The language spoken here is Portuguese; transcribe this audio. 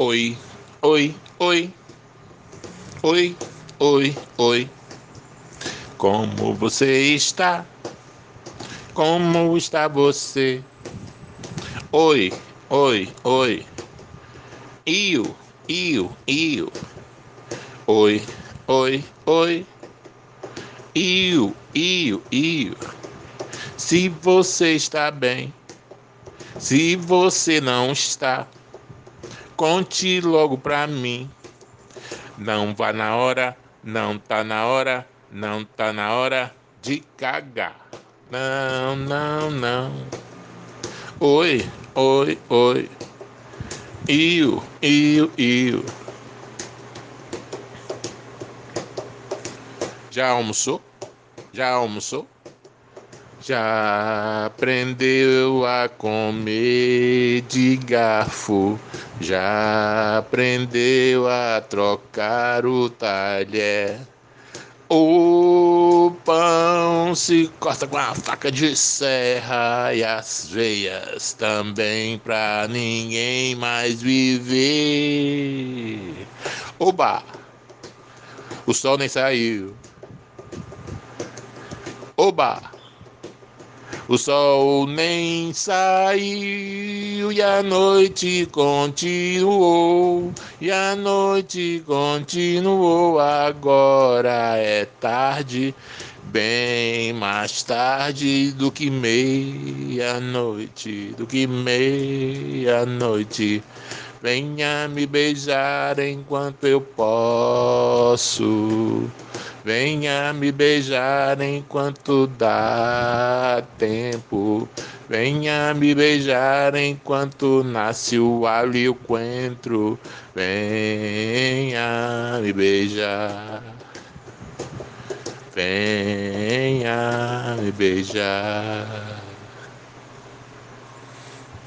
Oi, oi, oi. Oi, oi, oi. Como você está? Como está você? Oi, oi, oi. Iu, iu, iu. Oi, oi, oi. Iu, iu, iu. Se você está bem, se você não está, conte logo pra mim. Não vá na hora, não tá na hora, não tá na hora de cagar. Não, não, não. Oi, oi, oi. Iu, iu, iu. Já almoçou? Já almoçou? Já aprendeu a comer de garfo, já aprendeu a trocar o talher. O pão se corta com a faca de serra e as veias também pra ninguém mais viver. Oba! O sol nem saiu. Oba! O sol nem saiu e a noite continuou. E a noite continuou. Agora é tarde, bem mais tarde do que meia-noite. Do que meia-noite. Venha me beijar enquanto eu posso. Venha me beijar enquanto dá tempo. Venha me beijar enquanto nasce o alho e o coentro. Venha me beijar. Venha me beijar.